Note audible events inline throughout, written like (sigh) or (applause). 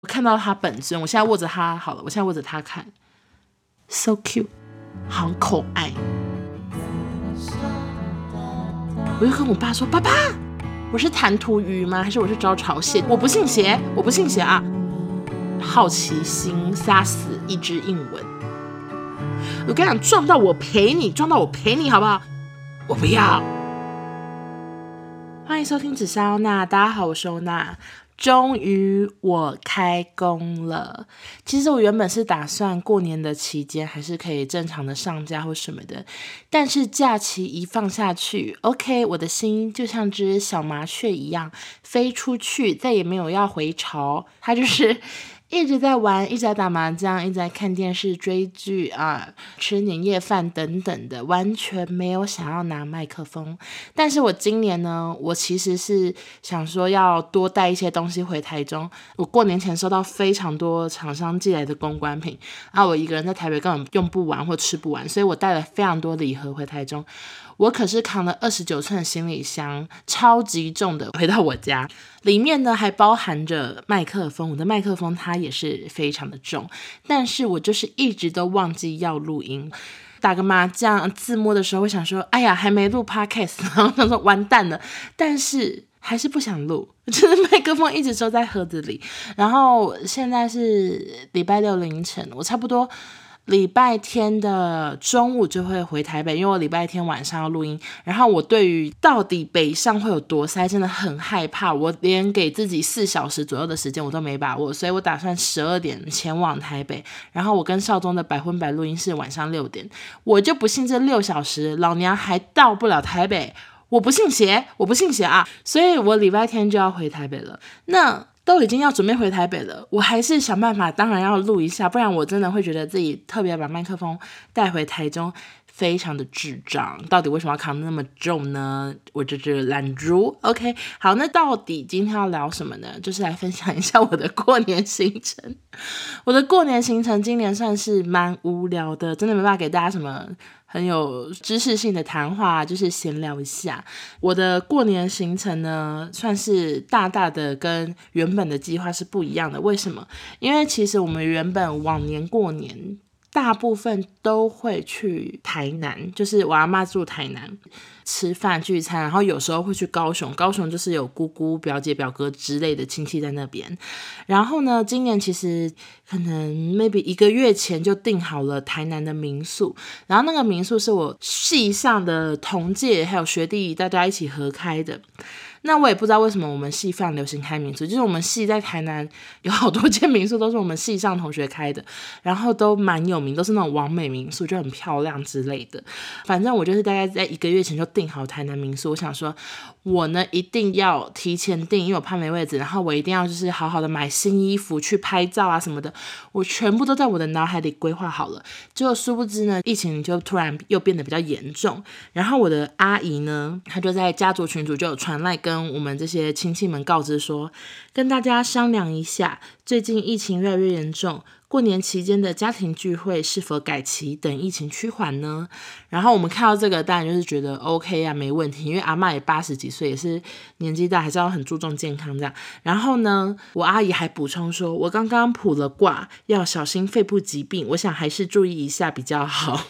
我看到他本尊，我现在握着他好了，我现在握着他看，so cute，好可爱。我就跟我爸说：“爸爸，我是弹涂鱼吗？还是我是招潮蟹？我不信邪，我不信邪啊！”好奇心杀死一只硬蚊。我跟你讲，撞到我赔你，撞到我赔你，好不好？我不要。欢迎收听紫砂欧娜，大家好，我是欧娜。终于我开工了。其实我原本是打算过年的期间还是可以正常的上架或什么的，但是假期一放下去，OK，我的心就像只小麻雀一样飞出去，再也没有要回巢。它就是。一直在玩，一直在打麻将，一直在看电视、追剧啊，吃年夜饭等等的，完全没有想要拿麦克风。但是我今年呢，我其实是想说要多带一些东西回台中。我过年前收到非常多厂商寄来的公关品，啊，我一个人在台北根本用不完或吃不完，所以我带了非常多礼盒回台中。我可是扛了二十九寸行李箱，超级重的回到我家，里面呢还包含着麦克风，我的麦克风它也是非常的重，但是我就是一直都忘记要录音，打个麻将自摸的时候，我想说，哎呀，还没录 podcast，(laughs) 然后他说完蛋了，但是还是不想录，(laughs) 就是麦克风一直收在盒子里，然后现在是礼拜六凌晨，我差不多。礼拜天的中午就会回台北，因为我礼拜天晚上要录音。然后我对于到底北上会有多塞，真的很害怕。我连给自己四小时左右的时间我都没把握，所以我打算十二点前往台北。然后我跟少宗的百分百录音是晚上六点，我就不信这六小时老娘还到不了台北，我不信邪，我不信邪啊！所以我礼拜天就要回台北了。那。都已经要准备回台北了，我还是想办法，当然要录一下，不然我真的会觉得自己特别把麦克风带回台中，非常的智障。到底为什么要扛那么重呢？我这只懒猪。OK，好，那到底今天要聊什么呢？就是来分享一下我的过年行程。我的过年行程今年算是蛮无聊的，真的没办法给大家什么。很有知识性的谈话，就是闲聊一下。我的过年行程呢，算是大大的跟原本的计划是不一样的。为什么？因为其实我们原本往年过年，大部分都会去台南，就是我阿妈住台南。吃饭聚餐，然后有时候会去高雄，高雄就是有姑姑、表姐、表哥之类的亲戚在那边。然后呢，今年其实可能 maybe 一个月前就订好了台南的民宿，然后那个民宿是我系上的同届还有学弟大家一起合开的。那我也不知道为什么我们系非常流行开民宿，就是我们系在台南 (laughs) 有好多间民宿都是我们系上同学开的，然后都蛮有名，都是那种完美民宿，就很漂亮之类的。反正我就是大概在一个月前就订好台南民宿，我想说，我呢一定要提前订，因为我怕没位置，然后我一定要就是好好的买新衣服去拍照啊什么的，我全部都在我的脑海里规划好了。结果殊不知呢，疫情就突然又变得比较严重，然后我的阿姨呢，她就在家族群组就有传来跟跟我们这些亲戚们告知说，跟大家商量一下，最近疫情越来越严重。过年期间的家庭聚会是否改期，等疫情趋缓呢？然后我们看到这个，当然就是觉得 OK 啊，没问题，因为阿嬷也八十几岁，也是年纪大，还是要很注重健康这样。然后呢，我阿姨还补充说，我刚刚卜了卦，要小心肺部疾病，我想还是注意一下比较好。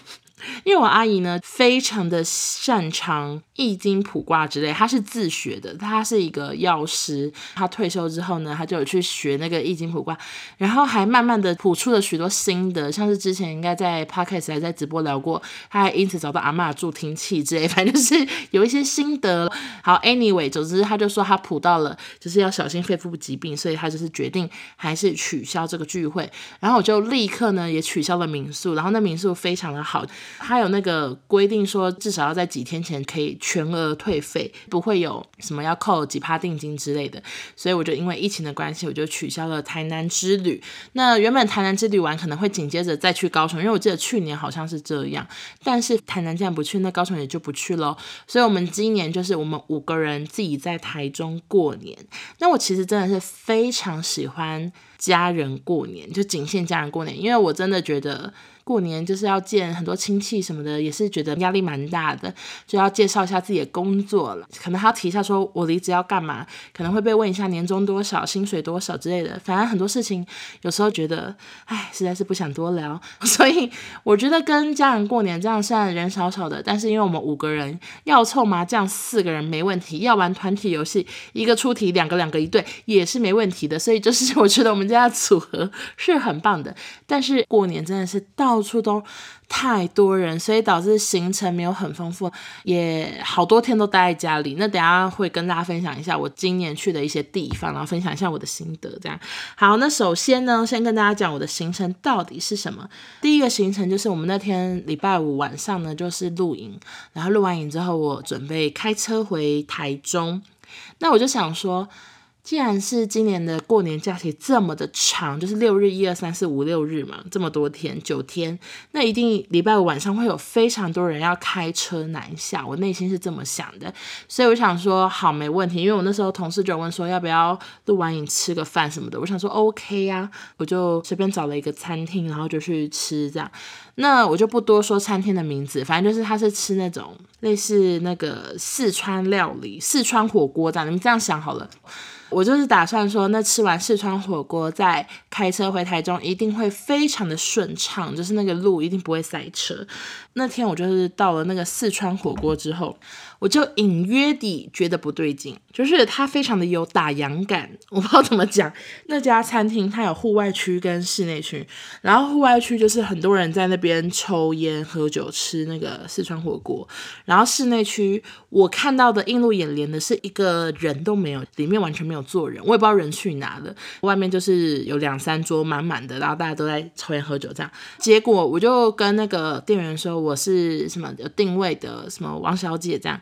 因为我阿姨呢，非常的擅长易经卜卦之类，她是自学的，她是一个药师。她退休之后呢，她就有去学那个易经卜卦，然后还慢慢的卜出了许多心得，像是之前应该在 podcast 还在直播聊过，她还因此找到阿嬷助听器之类，(laughs) 反正就是有一些心得。好，anyway，总之她就说她卜到了，就是要小心肺部疾病，所以她就是决定还是取消这个聚会。然后我就立刻呢也取消了民宿，然后那民宿非常的好。他有那个规定说，至少要在几天前可以全额退费，不会有什么要扣几趴定金之类的。所以我就因为疫情的关系，我就取消了台南之旅。那原本台南之旅完可能会紧接着再去高雄，因为我记得去年好像是这样。但是台南既然不去，那高雄也就不去喽。所以我们今年就是我们五个人自己在台中过年。那我其实真的是非常喜欢家人过年，就仅限家人过年，因为我真的觉得。过年就是要见很多亲戚什么的，也是觉得压力蛮大的，就要介绍一下自己的工作了。可能还要提一下说我离职要干嘛，可能会被问一下年终多少、薪水多少之类的。反正很多事情有时候觉得，唉，实在是不想多聊。(laughs) 所以我觉得跟家人过年这样，虽然人少少的，但是因为我们五个人要凑麻将，四个人没问题；要玩团体游戏，一个出题，两个两个一对也是没问题的。所以就是 (laughs) 我觉得我们家的组合是很棒的。但是过年真的是到处都太多人，所以导致行程没有很丰富，也好多天都待在家里。那等下会跟大家分享一下我今年去的一些地方，然后分享一下我的心得。这样好，那首先呢，先跟大家讲我的行程到底是什么。第一个行程就是我们那天礼拜五晚上呢，就是露营，然后录完营之后，我准备开车回台中。那我就想说。既然是今年的过年假期这么的长，就是六日，一二三四五六日嘛，这么多天，九天，那一定礼拜五晚上会有非常多人要开车南下，我内心是这么想的，所以我想说好，没问题，因为我那时候同事就问说要不要录完影吃个饭什么的，我想说 OK 呀、啊，我就随便找了一个餐厅，然后就去吃这样，那我就不多说餐厅的名字，反正就是他是吃那种类似那个四川料理、四川火锅这样，你们这样想好了。我就是打算说，那吃完四川火锅，再开车回台中，一定会非常的顺畅，就是那个路一定不会塞车。那天我就是到了那个四川火锅之后，我就隐约地觉得不对劲，就是它非常的有打烊感，我不知道怎么讲。那家餐厅它有户外区跟室内区，然后户外区就是很多人在那边抽烟喝酒吃那个四川火锅，然后室内区我看到的映入眼帘的是一个人都没有，里面完全没有坐人，我也不知道人去哪了。外面就是有两三桌满满的，然后大家都在抽烟喝酒这样。结果我就跟那个店员说，我是什么有定位的什么王小姐这样，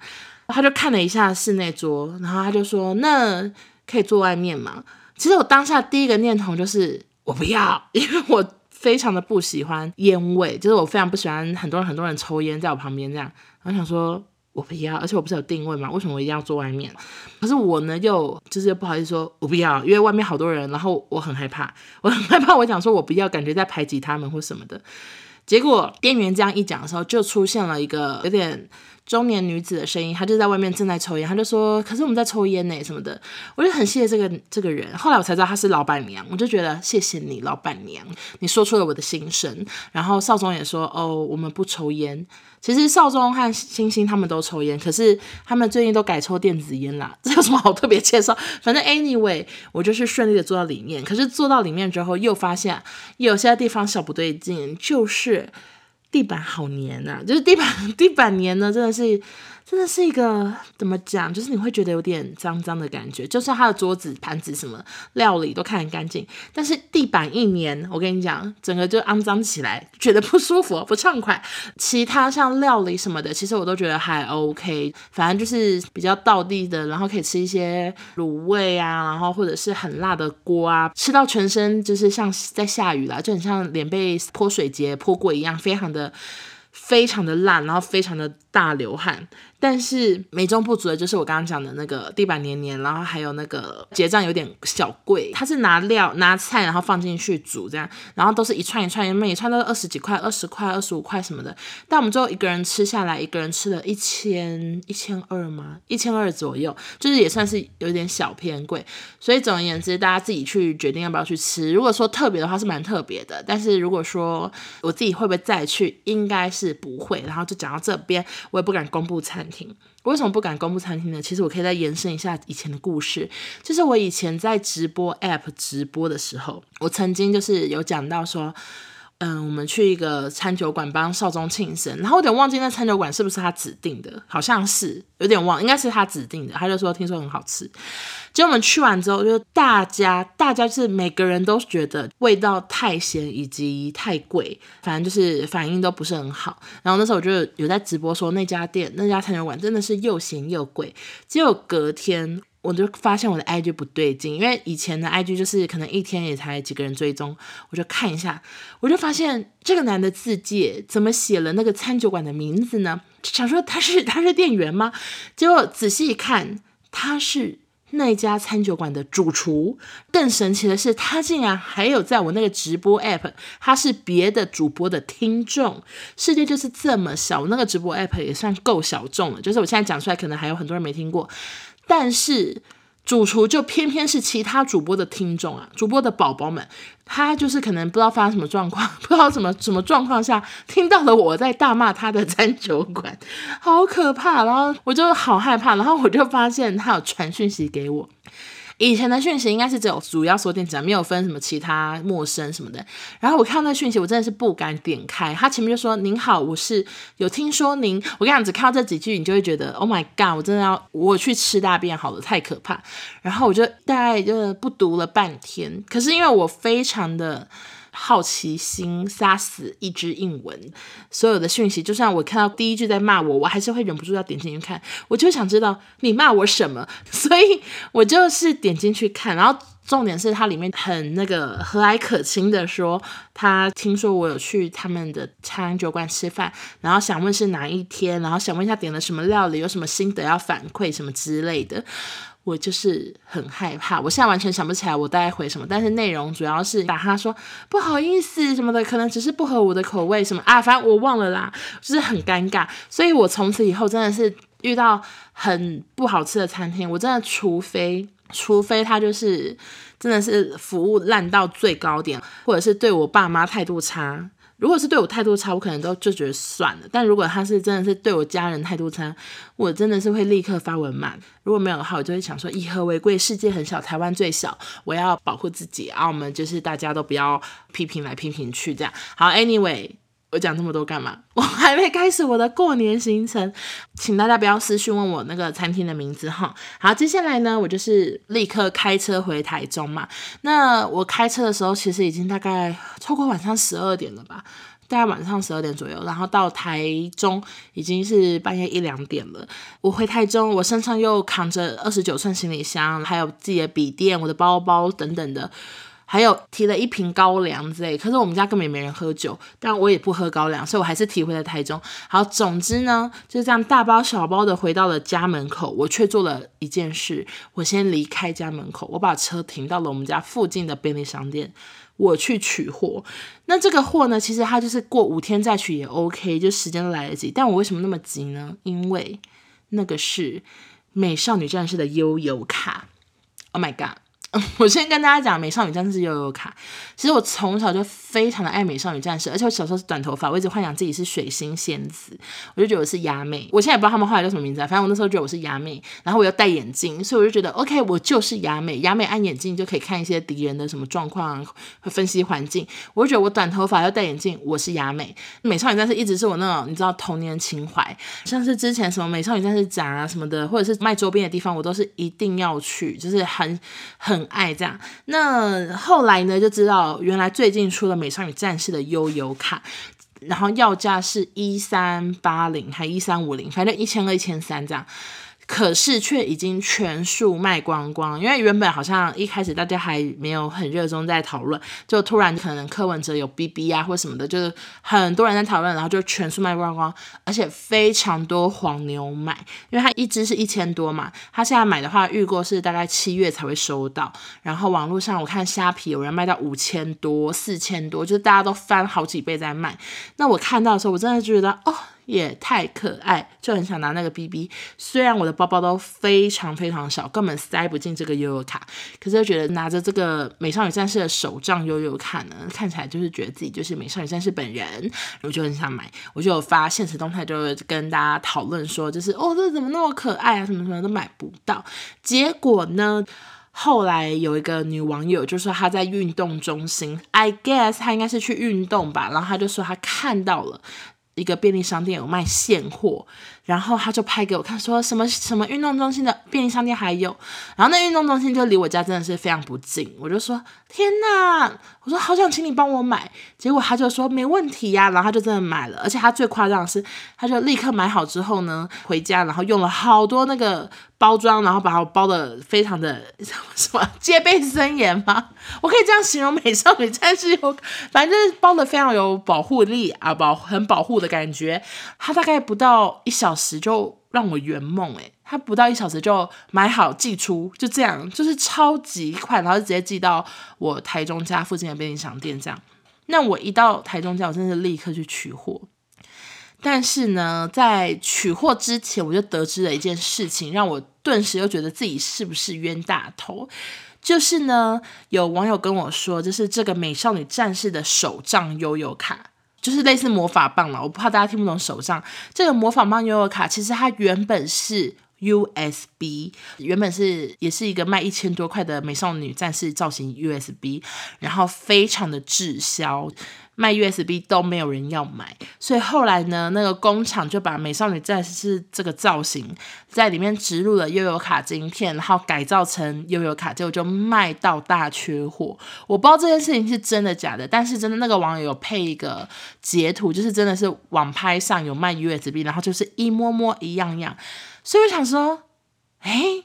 他就看了一下室内桌，然后他就说，那可以坐外面吗？其实我当下第一个念头就是我不要，因为我非常的不喜欢烟味，就是我非常不喜欢很多人很多人抽烟在我旁边这样，我想说我不要，而且我不是有定位吗？为什么我一定要坐外面？可是我呢又就是不好意思说我不要，因为外面好多人，然后我很害怕，我很害怕，我想说我不要，感觉在排挤他们或什么的。结果店员这样一讲的时候，就出现了一个有点中年女子的声音，她就在外面正在抽烟，她就说：“可是我们在抽烟呢，什么的。”我就很谢谢这个这个人。后来我才知道她是老板娘，我就觉得谢谢你，老板娘，你说出了我的心声。然后邵总也说：“哦，我们不抽烟。”其实少宗和星星他们都抽烟，可是他们最近都改抽电子烟啦。这有什么好特别介绍？反正 anyway，我就是顺利的坐到里面。可是坐到里面之后，又发现有些地方小不对劲，就是地板好黏啊，就是地板 (laughs) 地板黏呢，真的是。真的是一个怎么讲，就是你会觉得有点脏脏的感觉。就算他的桌子、盘子什么料理都看很干净，但是地板一黏，我跟你讲，整个就肮脏起来，觉得不舒服、不畅快。其他像料理什么的，其实我都觉得还 OK，反正就是比较道地的，然后可以吃一些卤味啊，然后或者是很辣的锅啊，吃到全身就是像在下雨啦，就很像脸被泼水节泼过一样，非常的。非常的烂，然后非常的大流汗，但是美中不足的就是我刚刚讲的那个地板黏黏，然后还有那个结账有点小贵，他是拿料拿菜然后放进去煮这样，然后都是一串一串，每一串都是二十几块、二十块、二十五块什么的，但我们最后一个人吃下来，一个人吃了一千一千二吗？一千二左右，就是也算是有点小偏贵，所以总而言之，大家自己去决定要不要去吃。如果说特别的话是蛮特别的，但是如果说我自己会不会再去，应该是。不会，然后就讲到这边，我也不敢公布餐厅。为什么不敢公布餐厅呢？其实我可以再延伸一下以前的故事，就是我以前在直播 App 直播的时候，我曾经就是有讲到说，嗯，我们去一个餐酒馆帮少宗庆生，然后有点忘记那餐酒馆是不是他指定的，好像是有点忘，应该是他指定的。他就说听说很好吃。结果我们去完之后，就大家大家就是每个人都觉得味道太咸以及太贵，反正就是反应都不是很好。然后那时候我就有在直播说那家店那家餐酒馆真的是又咸又贵。结果隔天我就发现我的 IG 不对劲，因为以前的 IG 就是可能一天也才几个人追踪，我就看一下，我就发现这个男的自介怎么写了那个餐酒馆的名字呢？想说他是他是店员吗？结果仔细一看，他是。那家餐酒馆的主厨。更神奇的是，他竟然还有在我那个直播 app，他是别的主播的听众。世界就是这么小，我那个直播 app 也算够小众了。就是我现在讲出来，可能还有很多人没听过，但是。主厨就偏偏是其他主播的听众啊，主播的宝宝们，他就是可能不知道发生什么状况，(laughs) 不知道什么什么状况下听到了我在大骂他的餐酒馆，好可怕，然后我就好害怕，然后我就发现他有传讯息给我。以前的讯息应该是只有主要说店长，没有分什么其他陌生什么的。然后我看到那讯息，我真的是不敢点开。他前面就说：“您好，我是有听说您。”我跟你讲，只看到这几句，你就会觉得 “Oh my God”，我真的要我去吃大便好了，太可怕。然后我就大概就不读了半天。可是因为我非常的。好奇心杀死一只英文，所有的讯息，就算我看到第一句在骂我，我还是会忍不住要点进去看。我就想知道你骂我什么，(laughs) 所以我就是点进去看。然后重点是它里面很那个和蔼可亲的说，他听说我有去他们的餐酒馆吃饭，然后想问是哪一天，然后想问一下点了什么料理，有什么心得要反馈什么之类的。我就是很害怕，我现在完全想不起来我大概回什么，但是内容主要是打他说不好意思什么的，可能只是不合我的口味什么啊，反正我忘了啦，就是很尴尬。所以我从此以后真的是遇到很不好吃的餐厅，我真的除非除非他就是真的是服务烂到最高点，或者是对我爸妈态度差。如果是对我态度差，我可能都就觉得算了。但如果他是真的是对我家人态度差，我真的是会立刻发文骂。如果没有的话，我就会想说以和为贵，世界很小，台湾最小，我要保护自己啊。我们就是大家都不要批评来批评去这样。好，Anyway。我讲这么多干嘛？我还没开始我的过年行程，请大家不要私讯问我那个餐厅的名字哈。好，接下来呢，我就是立刻开车回台中嘛。那我开车的时候，其实已经大概超过晚上十二点了吧，大概晚上十二点左右。然后到台中已经是半夜一两点了。我回台中，我身上又扛着二十九寸行李箱，还有自己的笔电、我的包包等等的。还有提了一瓶高粱之类，可是我们家根本也没人喝酒，但我也不喝高粱，所以我还是提回了台中。好，总之呢，就这样大包小包的回到了家门口，我却做了一件事，我先离开家门口，我把车停到了我们家附近的便利商店，我去取货。那这个货呢，其实它就是过五天再取也 OK，就时间都来得及。但我为什么那么急呢？因为那个是美少女战士的悠游卡。Oh my god！(laughs) 我先跟大家讲，美少女战士悠悠卡。其实我从小就非常的爱美少女战士，而且我小时候是短头发，我一直幻想自己是水星仙子，我就觉得我是亚美。我现在也不知道他们后来叫什么名字啊，反正我那时候觉得我是亚美，然后我又戴眼镜，所以我就觉得 OK，我就是亚美。亚美按眼镜就可以看一些敌人的什么状况，会分析环境。我就觉得我短头发又戴眼镜，我是亚美。美少女战士一直是我那种你知道童年情怀，像是之前什么美少女战士展啊什么的，或者是卖周边的地方，我都是一定要去，就是很很。爱这样，那后来呢，就知道原来最近出了美少女战士的悠悠卡，然后要价是一三八零还一三五零，反正一千二一千三这样。可是却已经全数卖光光，因为原本好像一开始大家还没有很热衷在讨论，就突然可能柯文哲有 BB 啊或什么的，就是很多人在讨论，然后就全数卖光光，而且非常多黄牛买，因为它一只是一千多嘛，他现在买的话预购是大概七月才会收到，然后网络上我看虾皮有人卖到五千多、四千多，就是大家都翻好几倍在卖，那我看到的时候我真的觉得哦。也太可爱，就很想拿那个 BB。虽然我的包包都非常非常小，根本塞不进这个悠悠卡，可是又觉得拿着这个美少女战士的手账悠悠卡呢，看起来就是觉得自己就是美少女战士本人，我就很想买。我就有发现实动态，就跟大家讨论说，就是哦，这怎么那么可爱啊？什么什么都买不到。结果呢，后来有一个女网友就说她在运动中心，I guess 她应该是去运动吧，然后她就说她看到了。一个便利商店有卖现货。然后他就拍给我看，说什么什么运动中心的便利商店还有，然后那运动中心就离我家真的是非常不近，我就说天哪，我说好想请你帮我买，结果他就说没问题呀，然后他就真的买了，而且他最夸张的是，他就立刻买好之后呢，回家然后用了好多那个包装，然后把我包的非常的什么戒备森严吗？我可以这样形容美少女战士有，反正包的非常有保护力啊，保很保护的感觉，他大概不到一小时。时就让我圆梦诶，他不到一小时就买好寄出，就这样，就是超级快，然后就直接寄到我台中家附近的便利商店这样。那我一到台中家，我真的立刻去取货。但是呢，在取货之前，我就得知了一件事情，让我顿时又觉得自己是不是冤大头。就是呢，有网友跟我说，就是这个美少女战士的手账悠悠卡，就是类似魔法棒了。我不怕大家听不懂手上。这个魔法棒悠悠卡，其实它原本是 USB，原本是也是一个卖一千多块的美少女战士造型 USB，然后非常的滞销。卖 USB 都没有人要买，所以后来呢，那个工厂就把美少女战士这个造型在里面植入了悠游卡晶片，然后改造成悠游卡，结果就卖到大缺货。我不知道这件事情是真的假的，但是真的那个网友有配一个截图，就是真的是网拍上有卖 USB，然后就是一摸摸一样样。所以我想说，诶，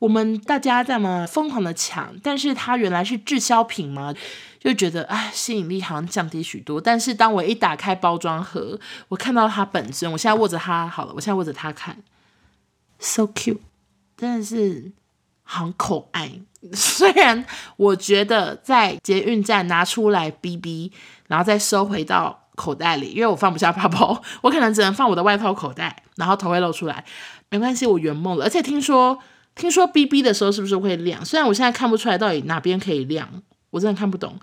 我们大家这么疯狂的抢，但是它原来是滞销品嘛？就觉得哎，吸引力好像降低许多。但是当我一打开包装盒，我看到它本身，我现在握着它好了，我现在握着它看，so cute，真的是好可爱。(laughs) 虽然我觉得在捷运站拿出来逼逼，然后再收回到口袋里，因为我放不下包包，我可能只能放我的外套口袋，然后头会露出来，没关系，我圆梦了。而且听说听说 BB 的时候是不是会亮？虽然我现在看不出来到底哪边可以亮。我真的看不懂，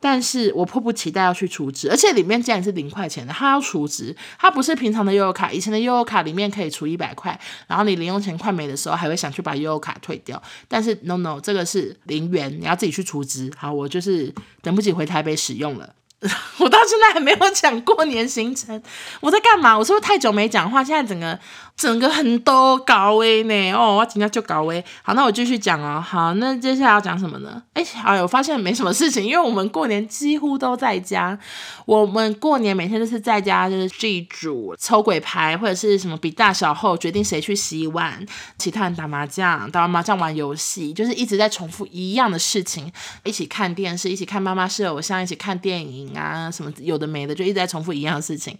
但是我迫不及待要去储值，而且里面竟然是零块钱的，它要储值，它不是平常的悠游卡，以前的悠游卡里面可以储一百块，然后你零用钱快没的时候还会想去把悠游卡退掉，但是 no no，这个是零元，你要自己去储值。好，我就是等不及回台北使用了。(laughs) 我到现在还没有讲过年行程，我在干嘛？我是不是太久没讲话？现在整个整个很多高危呢？哦，我今天就高危。好，那我继续讲哦。好，那接下来要讲什么呢？哎，哎，我发现没什么事情，因为我们过年几乎都在家。我们过年每天都是在家，就是祭祖、抽鬼牌，或者是什么比大小后决定谁去洗碗，其他人打麻将，打完麻将玩游戏，就是一直在重复一样的事情。一起看电视，一起看妈妈是偶像，一起看电影。啊，什么有的没的，就一直在重复一样的事情。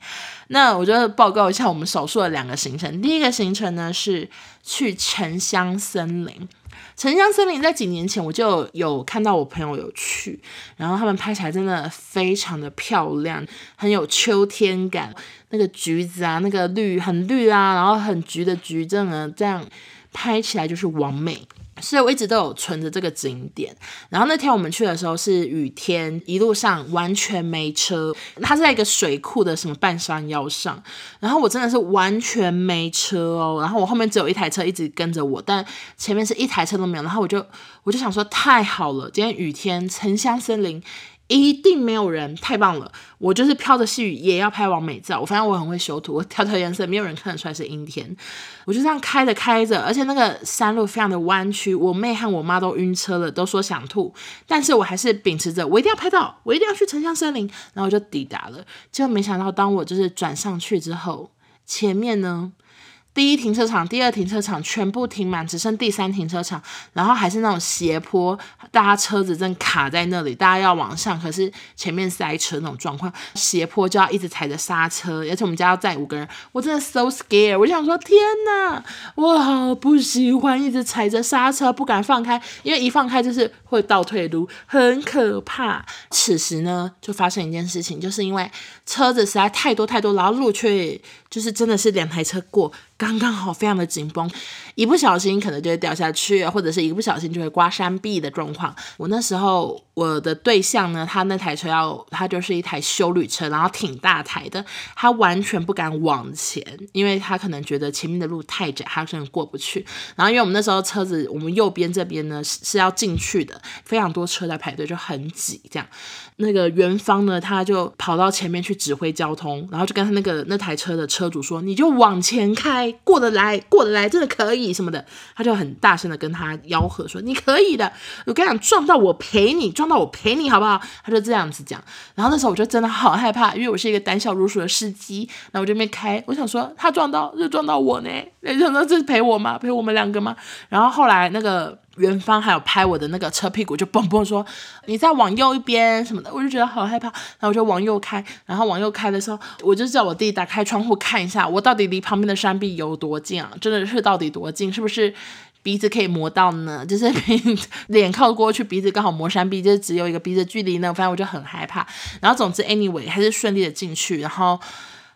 那我就报告一下我们少数的两个行程。第一个行程呢是去城乡森林。城乡森林在几年前我就有看到我朋友有去，然后他们拍起来真的非常的漂亮，很有秋天感。那个橘子啊，那个绿很绿啊，然后很橘的橘，真的这样拍起来就是完美。所以我一直都有存着这个景点。然后那天我们去的时候是雨天，一路上完全没车。它是在一个水库的什么半山腰上，然后我真的是完全没车哦。然后我后面只有一台车一直跟着我，但前面是一台车都没有。然后我就我就想说太好了，今天雨天，沉香森林。一定没有人，太棒了！我就是飘着细雨也要拍完美照。我发现我很会修图，我调调颜色，没有人看得出来是阴天。我就这样开着开着，而且那个山路非常的弯曲，我妹和我妈都晕车了，都说想吐。但是我还是秉持着，我一定要拍到，我一定要去城乡森林。然后就抵达了，结果没想到，当我就是转上去之后，前面呢？第一停车场、第二停车场全部停满，只剩第三停车场，然后还是那种斜坡，大家车子正卡在那里，大家要往上，可是前面塞车那种状况，斜坡就要一直踩着刹车，而且我们家要载五个人，我真的 so scared，我想说天哪，我好不喜欢一直踩着刹车，不敢放开，因为一放开就是会倒退路，很可怕。此时呢，就发生一件事情，就是因为车子实在太多太多，然后路却就是真的是两台车过。刚刚好，非常的紧绷，一不小心可能就会掉下去，或者是一不小心就会刮山壁的状况。我那时候我的对象呢，他那台车要，他就是一台修旅车，然后挺大台的，他完全不敢往前，因为他可能觉得前面的路太窄，他真的过不去。然后因为我们那时候车子，我们右边这边呢是是要进去的，非常多车在排队，就很挤。这样，那个元芳呢，他就跑到前面去指挥交通，然后就跟他那个那台车的车主说：“你就往前开。”过得来，过得来，真的可以什么的，他就很大声的跟他吆喝说：“你可以的，我跟你讲，撞到我赔你，撞到我赔你，好不好？”他就这样子讲。然后那时候我就真的好害怕，因为我是一个胆小如鼠的司机。然后我就没开，我想说他撞到就撞到我呢，没想到这是陪我吗？陪我们两个吗？然后后来那个元芳还有拍我的那个车屁股，就嘣嘣说你再往右一边什么的，我就觉得好害怕。然后我就往右开，然后往右开的时候，我就叫我弟打开窗户看一下，我到底离旁边的山壁有多近啊？真的是到底多近？是不是鼻子可以磨到呢？(laughs) 就是脸靠过去，鼻子刚好磨山壁，就只有一个鼻子距离呢。反正我就很害怕。然后总之，anyway 还是顺利的进去。然后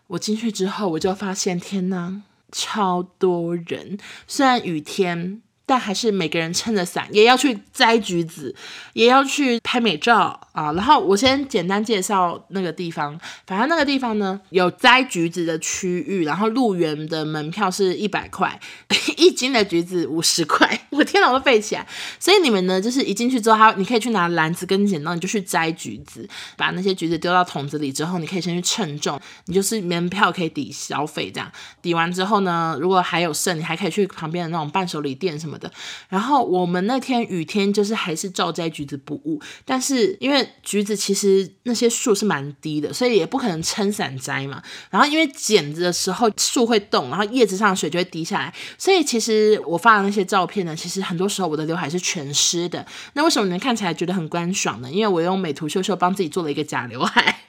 我进去之后，我就发现天呐，超多人，虽然雨天。但还是每个人撑着伞，也要去摘橘子，也要去拍美照啊。然后我先简单介绍那个地方，反正那个地方呢，有摘橘子的区域，然后入园的门票是一百块，(laughs) 一斤的橘子五十块。我天哪，我都背起来。所以你们呢，就是一进去之后，他你可以去拿篮子跟剪刀，你就去摘橘子，把那些橘子丢到桶子里之后，你可以先去称重，你就是门票可以抵消费这样。抵完之后呢，如果还有剩，你还可以去旁边的那种伴手礼店什么的。然后我们那天雨天就是还是照摘橘子不误，但是因为橘子其实那些树是蛮低的，所以也不可能撑伞摘嘛。然后因为剪子的时候树会动，然后叶子上的水就会滴下来，所以其实我发的那些照片呢，其其实很多时候我的刘海是全湿的。那为什么你们看起来觉得很干爽呢？因为我用美图秀秀帮自己做了一个假刘海。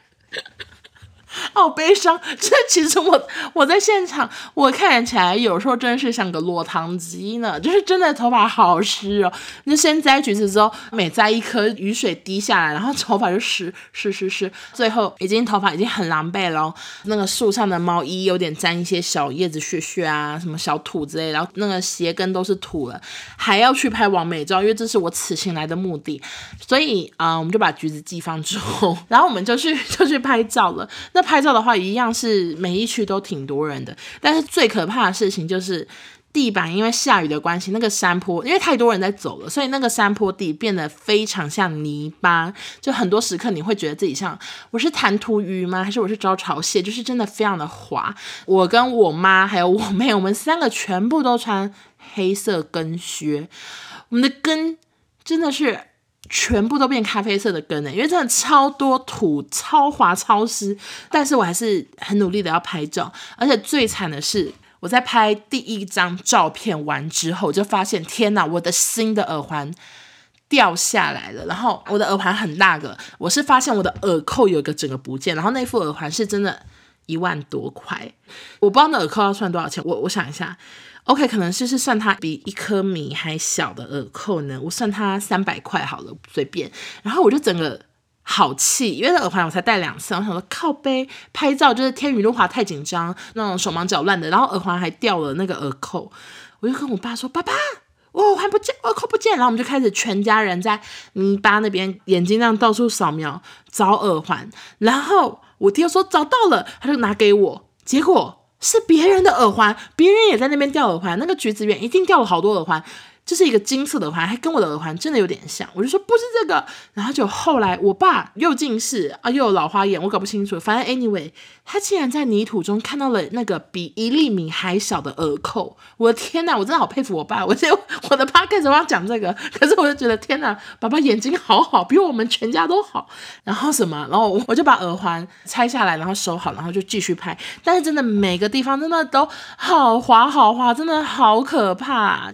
好悲伤，这其实我我在现场，我看起来有时候真的是像个落汤鸡呢，就是真的头发好湿哦。那先摘橘子之后，每摘一颗，雨水滴下来，然后头发就湿湿湿湿，最后已经头发已经很狼狈了。那个树上的毛衣有点沾一些小叶子屑屑啊，什么小土之类，然后那个鞋跟都是土了，还要去拍完美照，因为这是我此行来的目的。所以啊、我们就把橘子寄放之后，(laughs) 然后我们就去就去拍照了。那拍照的话，一样是每一区都挺多人的，但是最可怕的事情就是地板，因为下雨的关系，那个山坡因为太多人在走了，所以那个山坡地变得非常像泥巴，就很多时刻你会觉得自己像我是弹涂鱼吗？还是我是招潮蟹？就是真的非常的滑。我跟我妈还有我妹，我们三个全部都穿黑色跟靴，我们的跟真的是。全部都变咖啡色的根呢，因为真的超多土，超滑，超湿。但是我还是很努力的要拍照，而且最惨的是，我在拍第一张照片完之后，就发现天哪，我的新的耳环掉下来了。然后我的耳环很大个，我是发现我的耳扣有一个整个不见，然后那副耳环是真的一万多块，我不知道那耳扣要算多少钱。我我想一下。OK，可能是是算它比一颗米还小的耳扣呢，我算它三百块好了，随便。然后我就整个好气，因为耳环我才戴两次，我想说靠背拍照就是天雨路滑太紧张，那种手忙脚乱的，然后耳环还掉了那个耳扣，我就跟我爸说：“爸爸，我耳环不见，耳扣不见。”然后我们就开始全家人在泥巴那边眼睛这样到处扫描找耳环，然后我爹说找到了，他就拿给我，结果。是别人的耳环，别人也在那边掉耳环。那个橘子园一定掉了好多耳环。就是一个金色的环，还跟我的耳环真的有点像，我就说不是这个，然后就后来我爸又近视啊，又有老花眼，我搞不清楚。反正 anyway，他竟然在泥土中看到了那个比一粒米还小的耳扣，我的天呐，我真的好佩服我爸。我就我的 podcast 要讲这个，可是我就觉得天呐，爸爸眼睛好好，比我们全家都好。然后什么，然后我就把耳环拆下来，然后收好，然后就继续拍。但是真的每个地方真的都好滑好滑，真的好可怕。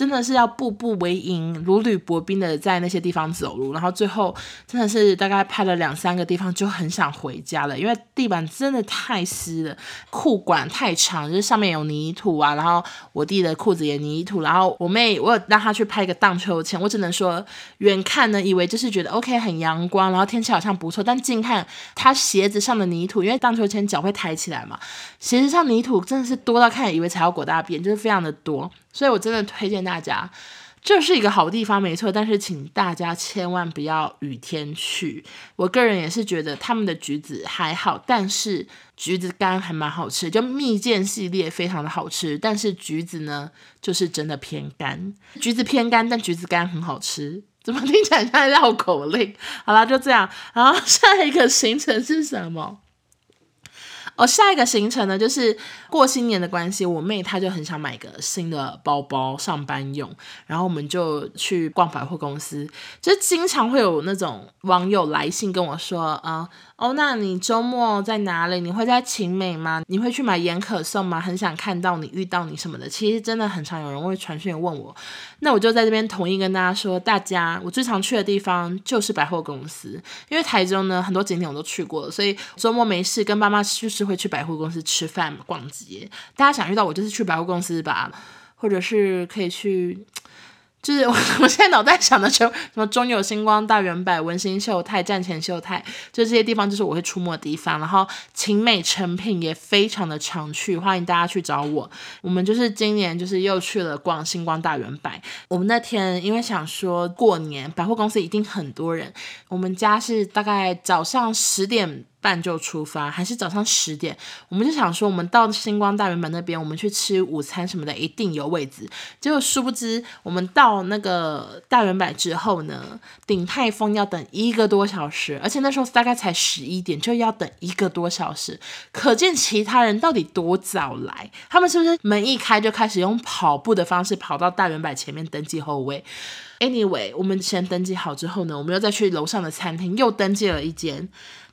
真的是要步步为营，如履薄冰的在那些地方走路，然后最后真的是大概拍了两三个地方就很想回家了，因为地板真的太湿了，裤管太长，就是上面有泥土啊，然后我弟的裤子也泥土，然后我妹我有让她去拍一个荡秋千，我只能说远看呢以为就是觉得 OK 很阳光，然后天气好像不错，但近看她鞋子上的泥土，因为荡秋千脚会抬起来嘛，鞋子上泥土真的是多到看以为踩到狗大便，就是非常的多。所以，我真的推荐大家，这是一个好地方，没错。但是，请大家千万不要雨天去。我个人也是觉得他们的橘子还好，但是橘子干还蛮好吃，就蜜饯系列非常的好吃。但是橘子呢，就是真的偏干。橘子偏干，但橘子干很好吃。怎么听起来像绕口令？好啦，就这样。然后 (laughs) 下一个行程是什么？哦，下一个行程呢，就是过新年的关系，我妹她就很想买个新的包包上班用，然后我们就去逛百货公司，就经常会有那种网友来信跟我说，啊、呃，哦，那你周末在哪里？你会在勤美吗？你会去买盐可颂吗？很想看到你，遇到你什么的。其实真的很常有人会传讯问我，那我就在这边统一跟大家说，大家我最常去的地方就是百货公司，因为台中呢很多景点我都去过了，所以周末没事跟爸妈就是。会去百货公司吃饭、逛街，大家想遇到我就是去百货公司吧，或者是可以去。就是我，我现在脑袋想的就什么中友星光、大圆百、文心秀泰、站前秀泰，就这些地方就是我会出没的地方。然后勤美诚品也非常的常去，欢迎大家去找我。我们就是今年就是又去了逛星光大圆百。我们那天因为想说过年百货公司一定很多人，我们家是大概早上十点半就出发，还是早上十点？我们就想说，我们到星光大远百那边，我们去吃午餐什么的，一定有位置。结果殊不知，我们到那个大远百之后呢，鼎泰丰要等一个多小时，而且那时候大概才十一点，就要等一个多小时。可见其他人到底多早来？他们是不是门一开就开始用跑步的方式跑到大远百前面登记候位？Anyway，我们先登记好之后呢，我们又再去楼上的餐厅又登记了一间。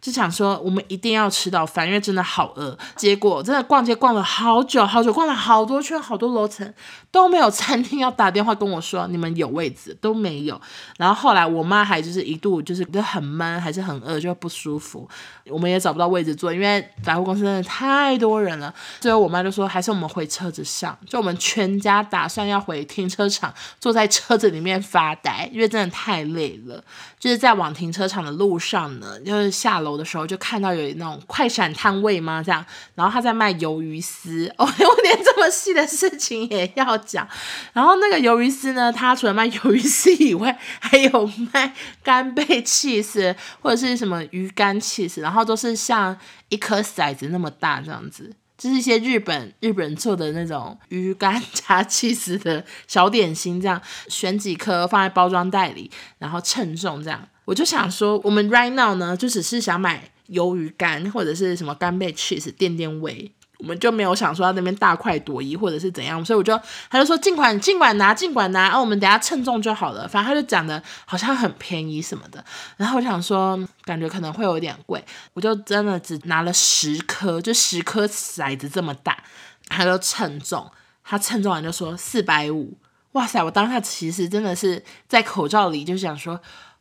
就想说我们一定要吃到饭，因为真的好饿。结果真的逛街逛了好久好久，逛了好多圈，好多楼层都没有餐厅要打电话跟我说你们有位置都没有。然后后来我妈还就是一度就是就很闷，还是很饿，就不舒服。我们也找不到位置坐，因为百货公司真的太多人了。最后我妈就说还是我们回车子上，就我们全家打算要回停车场，坐在车子里面发呆，因为真的太累了。就是在往停车场的路上呢，就是下楼的时候就看到有那种快闪摊位吗？这样，然后他在卖鱿鱼丝，(laughs) 哦，我连这么细的事情也要讲。然后那个鱿鱼丝呢，他除了卖鱿鱼丝以外，还有卖干贝 cheese 或者是什么鱼干 cheese，，然后都是像一颗骰子那么大这样子。就是一些日本日本人做的那种鱼干加起司的小点心，这样选几颗放在包装袋里，然后称重这样。我就想说，我们 right now 呢，就只是想买鱿鱼干或者是什么干贝 cheese 垫垫胃。我们就没有想说要那边大快朵颐或者是怎样，所以我就他就说尽管尽管拿尽管拿，然后、啊、我们等下称重就好了。反正他就讲的好像很便宜什么的，然后我想说感觉可能会有点贵，我就真的只拿了十颗，就十颗骰子这么大，他就称重，他称重完就说四百五，哇塞！我当下其实真的是在口罩里就想说。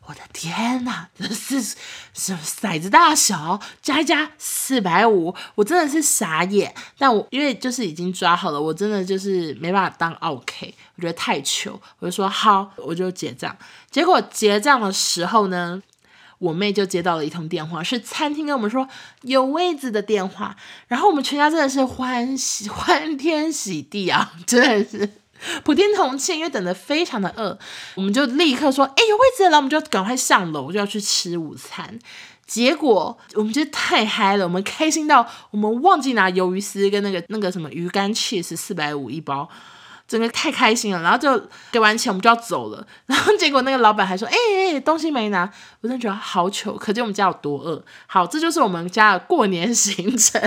我的天呐，这是什么骰子大小加一加四百五，我真的是傻眼。但我因为就是已经抓好了，我真的就是没办法当 OK，我觉得太糗，我就说好，我就结账。结果结账的时候呢，我妹就接到了一通电话，是餐厅跟我们说有位子的电话，然后我们全家真的是欢喜欢天喜地啊，真的是。(laughs) 普天同庆，因为等得非常的饿，我们就立刻说：“哎，有位置了！”我们就赶快上楼，就要去吃午餐。结果我们就太嗨了，我们开心到我们忘记拿鱿鱼丝跟那个那个什么鱼干 cheese 四百五一包，整个太开心了。然后就给完钱，我们就要走了。然后结果那个老板还说：“哎哎，东西没拿。”我真的觉得好糗，可见我们家有多饿。好，这就是我们家的过年行程，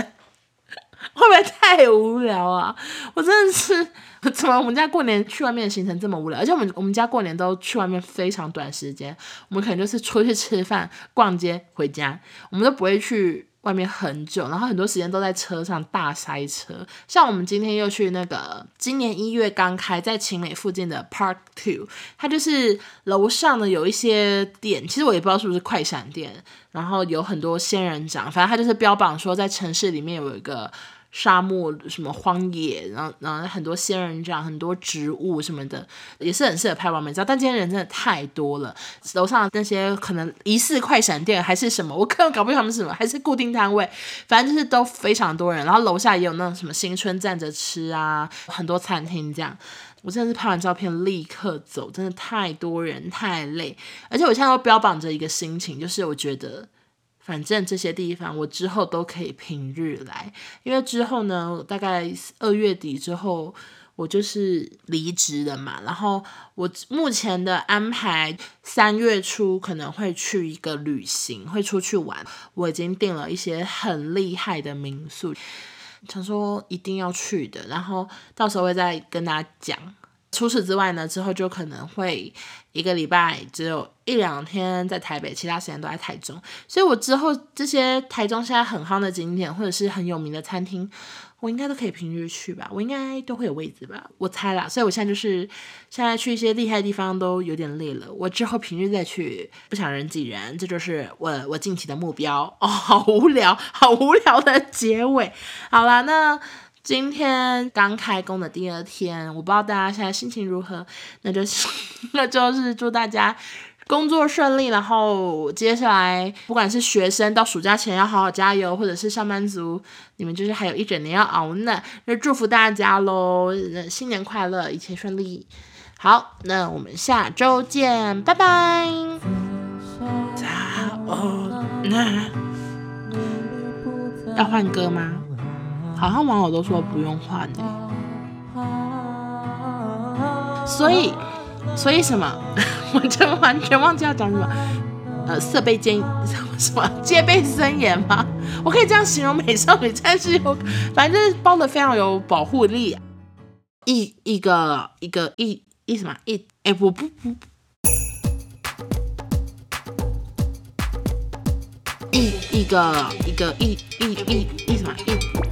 (laughs) 会不会太无聊啊？我真的是。(laughs) 怎么我们家过年去外面的行程这么无聊？而且我们我们家过年都去外面非常短时间，我们可能就是出去吃饭、逛街、回家，我们都不会去外面很久，然后很多时间都在车上大塞车。像我们今天又去那个今年一月刚开在勤美附近的 Park Two，它就是楼上呢有一些店，其实我也不知道是不是快闪店，然后有很多仙人掌，反正它就是标榜说在城市里面有一个。沙漠什么荒野，然后然后很多仙人掌，很多植物什么的，也是很适合拍完美照。但今天人真的太多了，楼上那些可能疑似快闪店还是什么，我根本搞不清他们是什么，还是固定摊位，反正就是都非常多人。然后楼下也有那种什么新春站着吃啊，很多餐厅这样。我真的是拍完照片立刻走，真的太多人太累，而且我现在都标榜着一个心情，就是我觉得。反正这些地方我之后都可以平日来，因为之后呢，大概二月底之后，我就是离职了嘛。然后我目前的安排，三月初可能会去一个旅行，会出去玩。我已经订了一些很厉害的民宿，想说一定要去的。然后到时候会再跟大家讲。除此之外呢，之后就可能会一个礼拜只有一两天在台北，其他时间都在台中。所以我之后这些台中现在很夯的景点或者是很有名的餐厅，我应该都可以平日去吧，我应该都会有位置吧，我猜啦。所以我现在就是现在去一些厉害的地方都有点累了，我之后平日再去，不想人挤人，这就是我我近期的目标。哦，好无聊，好无聊的结尾。好啦，那。今天刚开工的第二天，我不知道大家现在心情如何，那就是 (laughs) 那就是祝大家工作顺利，然后接下来不管是学生到暑假前要好好加油，或者是上班族，你们就是还有一整年要熬呢，那祝福大家喽，新年快乐，一切顺利。好，那我们下周见，拜拜。要换歌吗？好像网友都说不用换的，所以，所以什么？(laughs) 我真完全忘记要讲什么。呃，色备兼 (laughs) 什么戒备森严吗？我可以这样形容美少女战士有，(laughs) 反正包的非常有保护力。一一个一个一一什么一？哎，我不不一一个一个一一一一什么一？